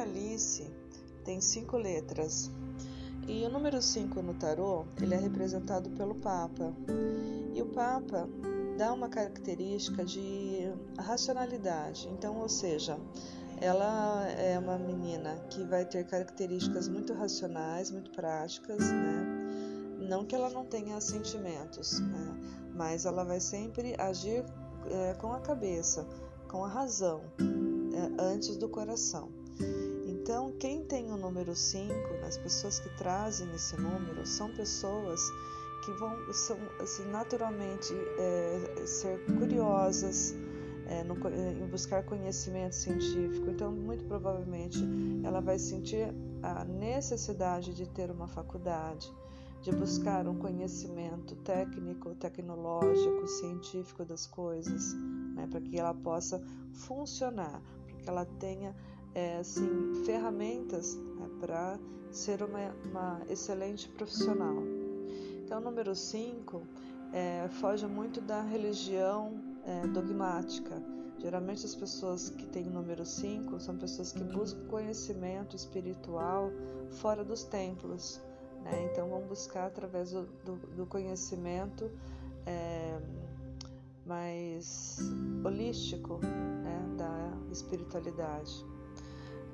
Alice tem cinco letras. E o número 5 no tarô, ele é representado pelo Papa. E o Papa dá uma característica de racionalidade. Então, ou seja, ela é uma menina que vai ter características muito racionais, muito práticas, né? Não que ela não tenha sentimentos, né? mas ela vai sempre agir é, com a cabeça, com a razão, é, antes do coração. Então, quem tem o número 5, as pessoas que trazem esse número, são pessoas que vão são, assim, naturalmente é, ser curiosas, é, no, em buscar conhecimento científico. Então, muito provavelmente, ela vai sentir a necessidade de ter uma faculdade, de buscar um conhecimento técnico, tecnológico, científico das coisas, né, para que ela possa funcionar, para que ela tenha é, assim, ferramentas né, para ser uma, uma, excelente profissional. Então, número 5 é, foge muito da religião é, dogmática. Geralmente as pessoas que têm o número 5 são pessoas que buscam conhecimento espiritual fora dos templos. Né? Então vão buscar através do, do, do conhecimento é, mais holístico né? da espiritualidade.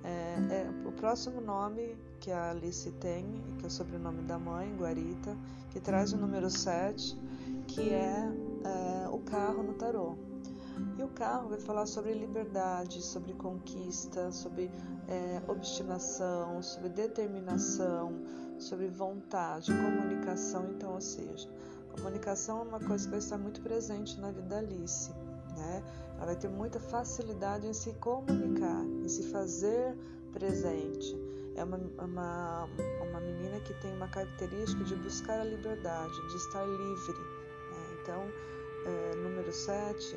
É, é, o próximo nome que a Alice tem, que é o sobrenome da mãe, Guarita, que traz o número 7, que é é, o carro no tarô. E o carro vai falar sobre liberdade, sobre conquista, sobre é, obstinação, sobre determinação, sobre vontade, comunicação. Então, ou seja, comunicação é uma coisa que vai estar muito presente na vida da Alice. Né? Ela vai ter muita facilidade em se comunicar, em se fazer presente. É uma, uma, uma menina que tem uma característica de buscar a liberdade, de estar livre. Né? Então, é, número 7,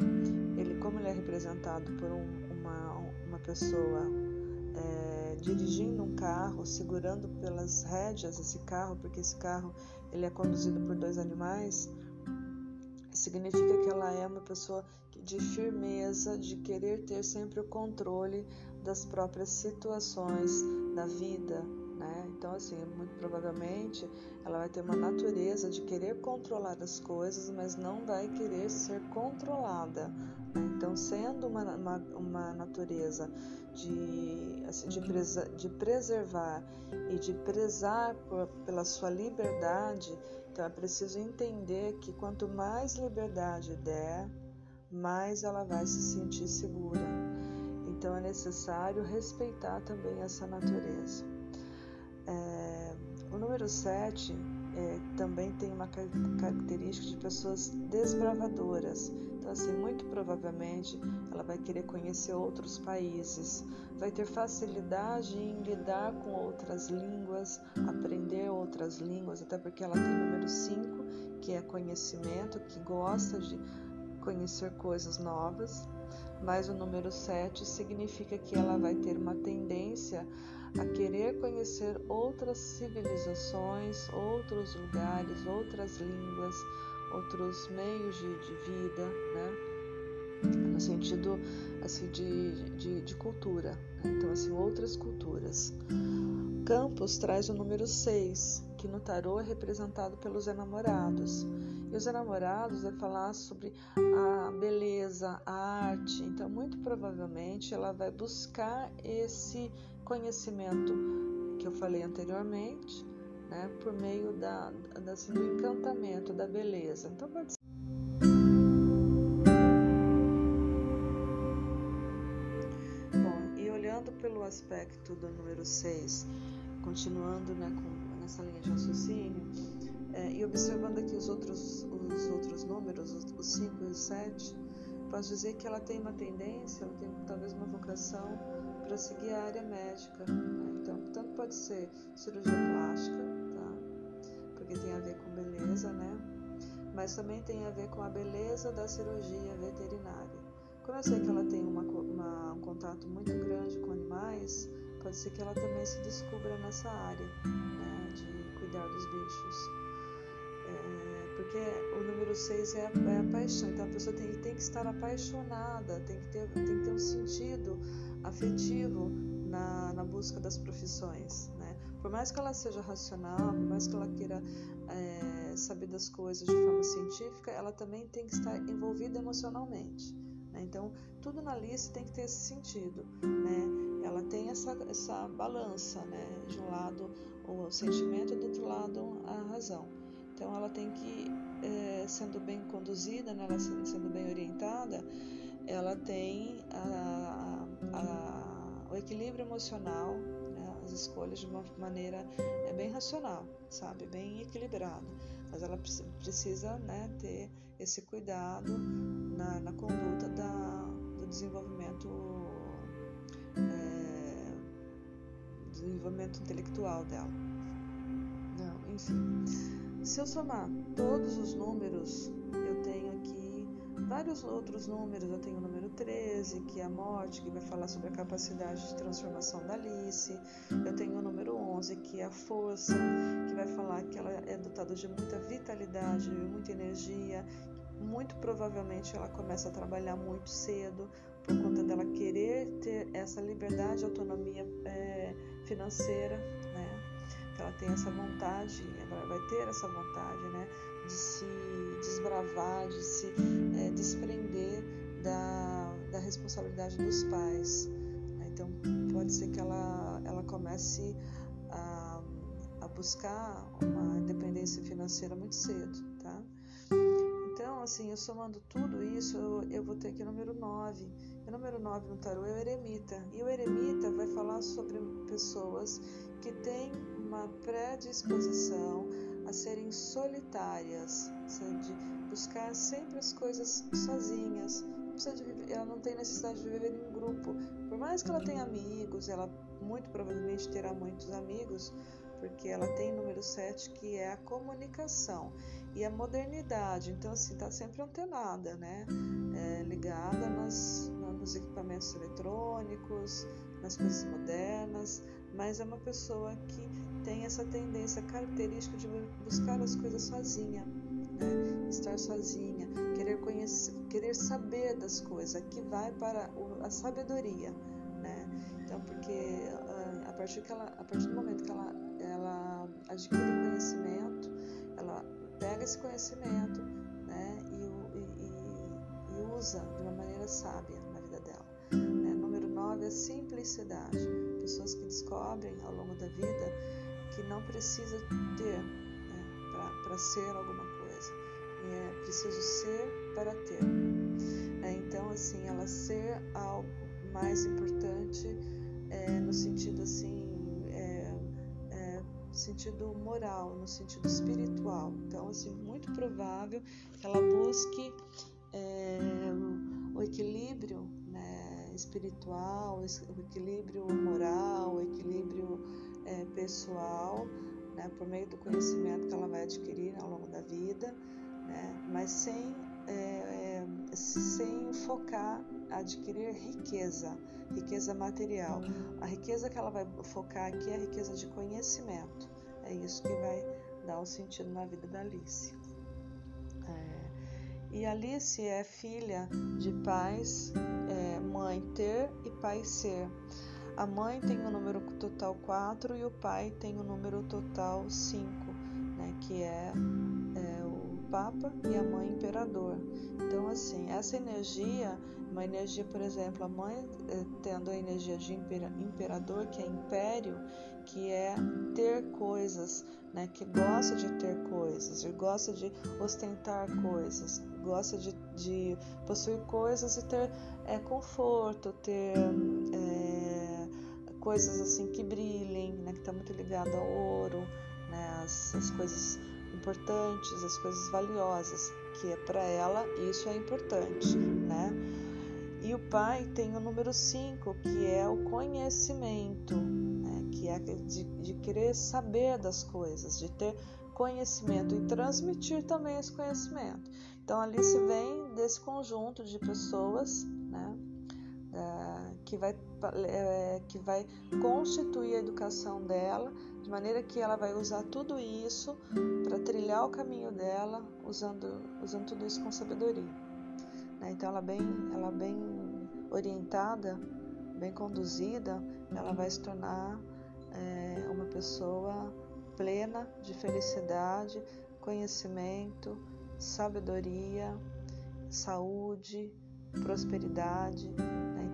ele, como ele é representado por um, uma, uma pessoa é, dirigindo um carro, segurando pelas rédeas esse carro, porque esse carro ele é conduzido por dois animais, significa que ela é uma pessoa de firmeza, de querer ter sempre o controle das próprias situações da vida, né? Então, assim, muito provavelmente ela vai ter uma natureza de querer controlar as coisas, mas não vai querer ser controlada. Né? Então, sendo uma, uma, uma natureza de, assim, de, presa, de preservar e de prezar por, pela sua liberdade, então é preciso entender que quanto mais liberdade der, mais ela vai se sentir segura. Então é necessário respeitar também essa natureza. É, o número 7 é, também tem uma característica de pessoas desbravadoras. Então, assim, muito provavelmente ela vai querer conhecer outros países, vai ter facilidade em lidar com outras línguas, aprender outras línguas, até porque ela tem o número 5, que é conhecimento, que gosta de conhecer coisas novas, mas o número 7 significa que ela vai ter uma tendência a querer conhecer outras civilizações, outros lugares, outras línguas, outros meios de, de vida, né? no sentido assim de, de, de cultura, né? então assim outras culturas. Campos traz o número 6, que no tarô é representado pelos enamorados. E os enamorados vai falar sobre a beleza, a arte. Então, muito provavelmente, ela vai buscar esse conhecimento que eu falei anteriormente, né, por meio da, da assim, do encantamento, da beleza. Então, pode ser. Bom, e olhando pelo aspecto do número 6, continuando né, com, nessa linha de raciocínio, é, e observando aqui os outros, os outros números, os 5 e os 7, posso dizer que ela tem uma tendência, ela tem talvez uma vocação para seguir a área médica. Né? Então, tanto pode ser cirurgia plástica, tá? porque tem a ver com beleza, né? Mas também tem a ver com a beleza da cirurgia veterinária. Como eu sei que ela tem uma, uma, um contato muito grande com animais, pode ser que ela também se descubra nessa área cuidar dos bichos. É, porque o número 6 é, é, a paixão, então a pessoa tem, tem que estar apaixonada, tem que ter, tem que ter um sentido afetivo na, na busca das profissões. Né? Por mais que ela seja racional, por mais que ela queira é, saber das coisas de forma científica, ela também tem que estar envolvida emocionalmente. Né? Então, tudo na lista tem que ter esse sentido. Né? Ela tem essa, essa balança, né? de um lado o sentimento, do outro lado a razão. Então, ela tem que, é, sendo bem conduzida, né? ela sendo bem orientada, ela tem a, a, o equilíbrio emocional, né? as escolhas de uma maneira é bem racional, sabe, bem equilibrada. Mas ela precisa né, ter esse cuidado na, na conduta da, do desenvolvimento, desenvolvimento intelectual dela. Não, enfim, se eu somar todos os números, eu tenho aqui vários outros números. Eu tenho o número 13, que é a morte, que vai falar sobre a capacidade de transformação da Alice. Eu tenho o número 11, que é a força, que vai falar que ela é dotada de muita vitalidade, muita energia, muito provavelmente ela começa a trabalhar muito cedo por conta dela querer ter essa liberdade e autonomia é, financeira, né? Ela tem essa vontade, ela vai ter essa vontade, né? De se desbravar, de se é, desprender da, da responsabilidade dos pais. Né? Então pode ser que ela, ela comece a, a buscar uma independência financeira muito cedo, tá? Então, assim, eu somando tudo isso, eu, eu vou ter aqui o número 9. O número 9 no tarô é o eremita. E o eremita vai falar sobre pessoas que têm uma predisposição a serem solitárias, de buscar sempre as coisas sozinhas. ela não tem necessidade de viver em grupo. Por mais que ela tenha amigos, ela muito provavelmente terá muitos amigos, porque ela tem número 7 que é a comunicação e a modernidade. Então, assim, está sempre antenada, né? É, ligada nas, nos equipamentos eletrônicos, nas coisas modernas, mas é uma pessoa que tem essa tendência característica de buscar as coisas sozinha, né? estar sozinha, querer conhecer, querer saber das coisas, que vai para a sabedoria, né? Então, porque partir, que ela, a partir do momento que ela, ela adquire conhecimento, ela pega esse conhecimento né, e, e, e usa de uma maneira sábia na vida dela. Né? Número 9 é simplicidade. Pessoas que descobrem ao longo da vida que não precisa ter né, para ser alguma coisa. É preciso ser para ter. É, então, assim, ela ser algo mais importante é, no sentido assim sentido moral, no sentido espiritual. Então, assim, muito provável que ela busque é, o equilíbrio né, espiritual, o equilíbrio moral, o equilíbrio é, pessoal, né, por meio do conhecimento que ela vai adquirir ao longo da vida, né, mas sem, é, sem focar adquirir riqueza, riqueza material. A riqueza que ela vai focar aqui é a riqueza de conhecimento. É isso que vai dar o sentido na vida da Alice. É, e Alice é filha de pais, é, mãe ter e pai ser. A mãe tem o número total 4 e o pai tem o número total 5, né, que é, Papa e a mãe Imperador. Então, assim, essa energia, uma energia, por exemplo, a mãe é, tendo a energia de imperador, que é império, que é ter coisas, né? que gosta de ter coisas, e gosta de ostentar coisas, gosta de, de possuir coisas e ter é, conforto, ter é, coisas assim que brilhem, né? que está muito ligado ao ouro, né? as, as coisas importantes, as coisas valiosas, que é para ela isso é importante, né? E o pai tem o número 5, que é o conhecimento, que é de, de querer saber das coisas, de ter conhecimento e transmitir também esse conhecimento. Então ali se vem desse conjunto de pessoas, né, da, que, vai, é, que vai constituir a educação dela, de maneira que ela vai usar tudo isso para trilhar o caminho dela, usando, usando tudo isso com sabedoria. Né? Então, ela bem, ela bem orientada, bem conduzida, ela vai se tornar é, uma pessoa plena de felicidade, conhecimento, sabedoria, saúde, prosperidade.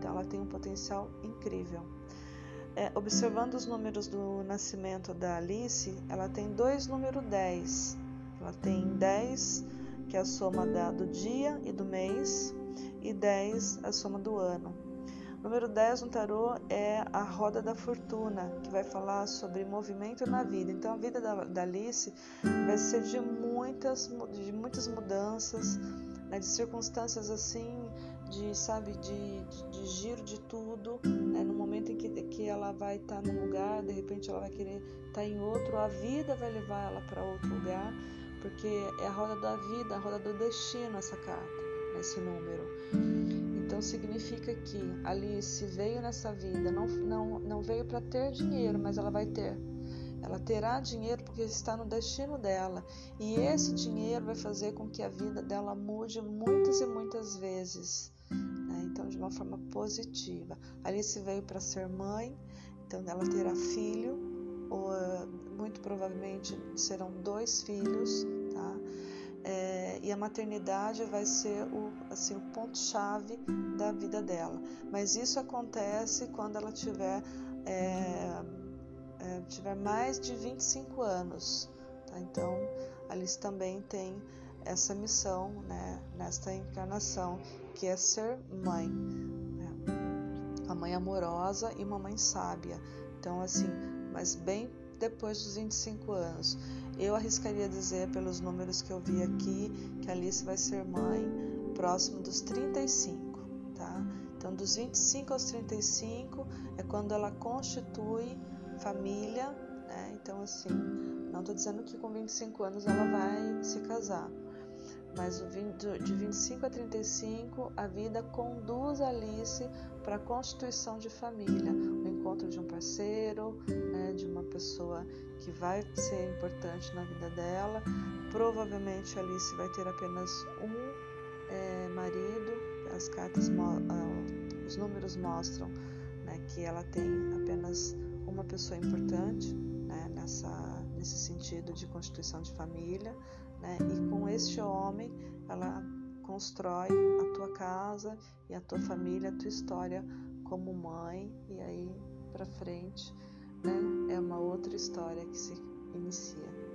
Né? Então, ela tem um potencial incrível. É, observando os números do nascimento da Alice, ela tem dois número 10. Ela tem 10, que é a soma da, do dia e do mês, e 10, a soma do ano. Número 10 no tarô é a roda da fortuna, que vai falar sobre movimento na vida. Então a vida da, da Alice vai ser de muitas, de muitas mudanças, né, de circunstâncias assim, de sabe, de, de, de giro de tudo. Né, no momento em que, que ela vai estar tá num lugar, de repente ela vai querer estar tá em outro, a vida vai levar ela para outro lugar, porque é a roda da vida, a roda do destino essa carta, esse número. Então significa que Alice veio nessa vida, não, não, não veio para ter dinheiro, mas ela vai ter. Ela terá dinheiro porque está no destino dela. E esse dinheiro vai fazer com que a vida dela mude muitas e muitas vezes. De uma forma positiva. Alice veio para ser mãe, então ela terá filho, ou muito provavelmente serão dois filhos, tá? é, e a maternidade vai ser o, assim, o ponto-chave da vida dela. Mas isso acontece quando ela tiver, é, é, tiver mais de 25 anos. Tá? Então, Alice também tem essa missão né, nesta encarnação, que é ser mãe. Né? Uma mãe amorosa e uma mãe sábia. Então, assim, mas bem depois dos 25 anos. Eu arriscaria dizer, pelos números que eu vi aqui, que Alice vai ser mãe próximo dos 35, tá? Então, dos 25 aos 35 é quando ela constitui família, né? Então, assim, não estou dizendo que com 25 anos ela vai se casar, mas de 25 a 35 a vida conduz Alice para a constituição de família, o encontro de um parceiro, né, de uma pessoa que vai ser importante na vida dela. Provavelmente Alice vai ter apenas um é, marido. As cartas, os números mostram né, que ela tem apenas uma pessoa importante né, nessa, nesse sentido de constituição de família. Né, e com este homem, ela constrói a tua casa e a tua família, a tua história como mãe, e aí para frente né, é uma outra história que se inicia.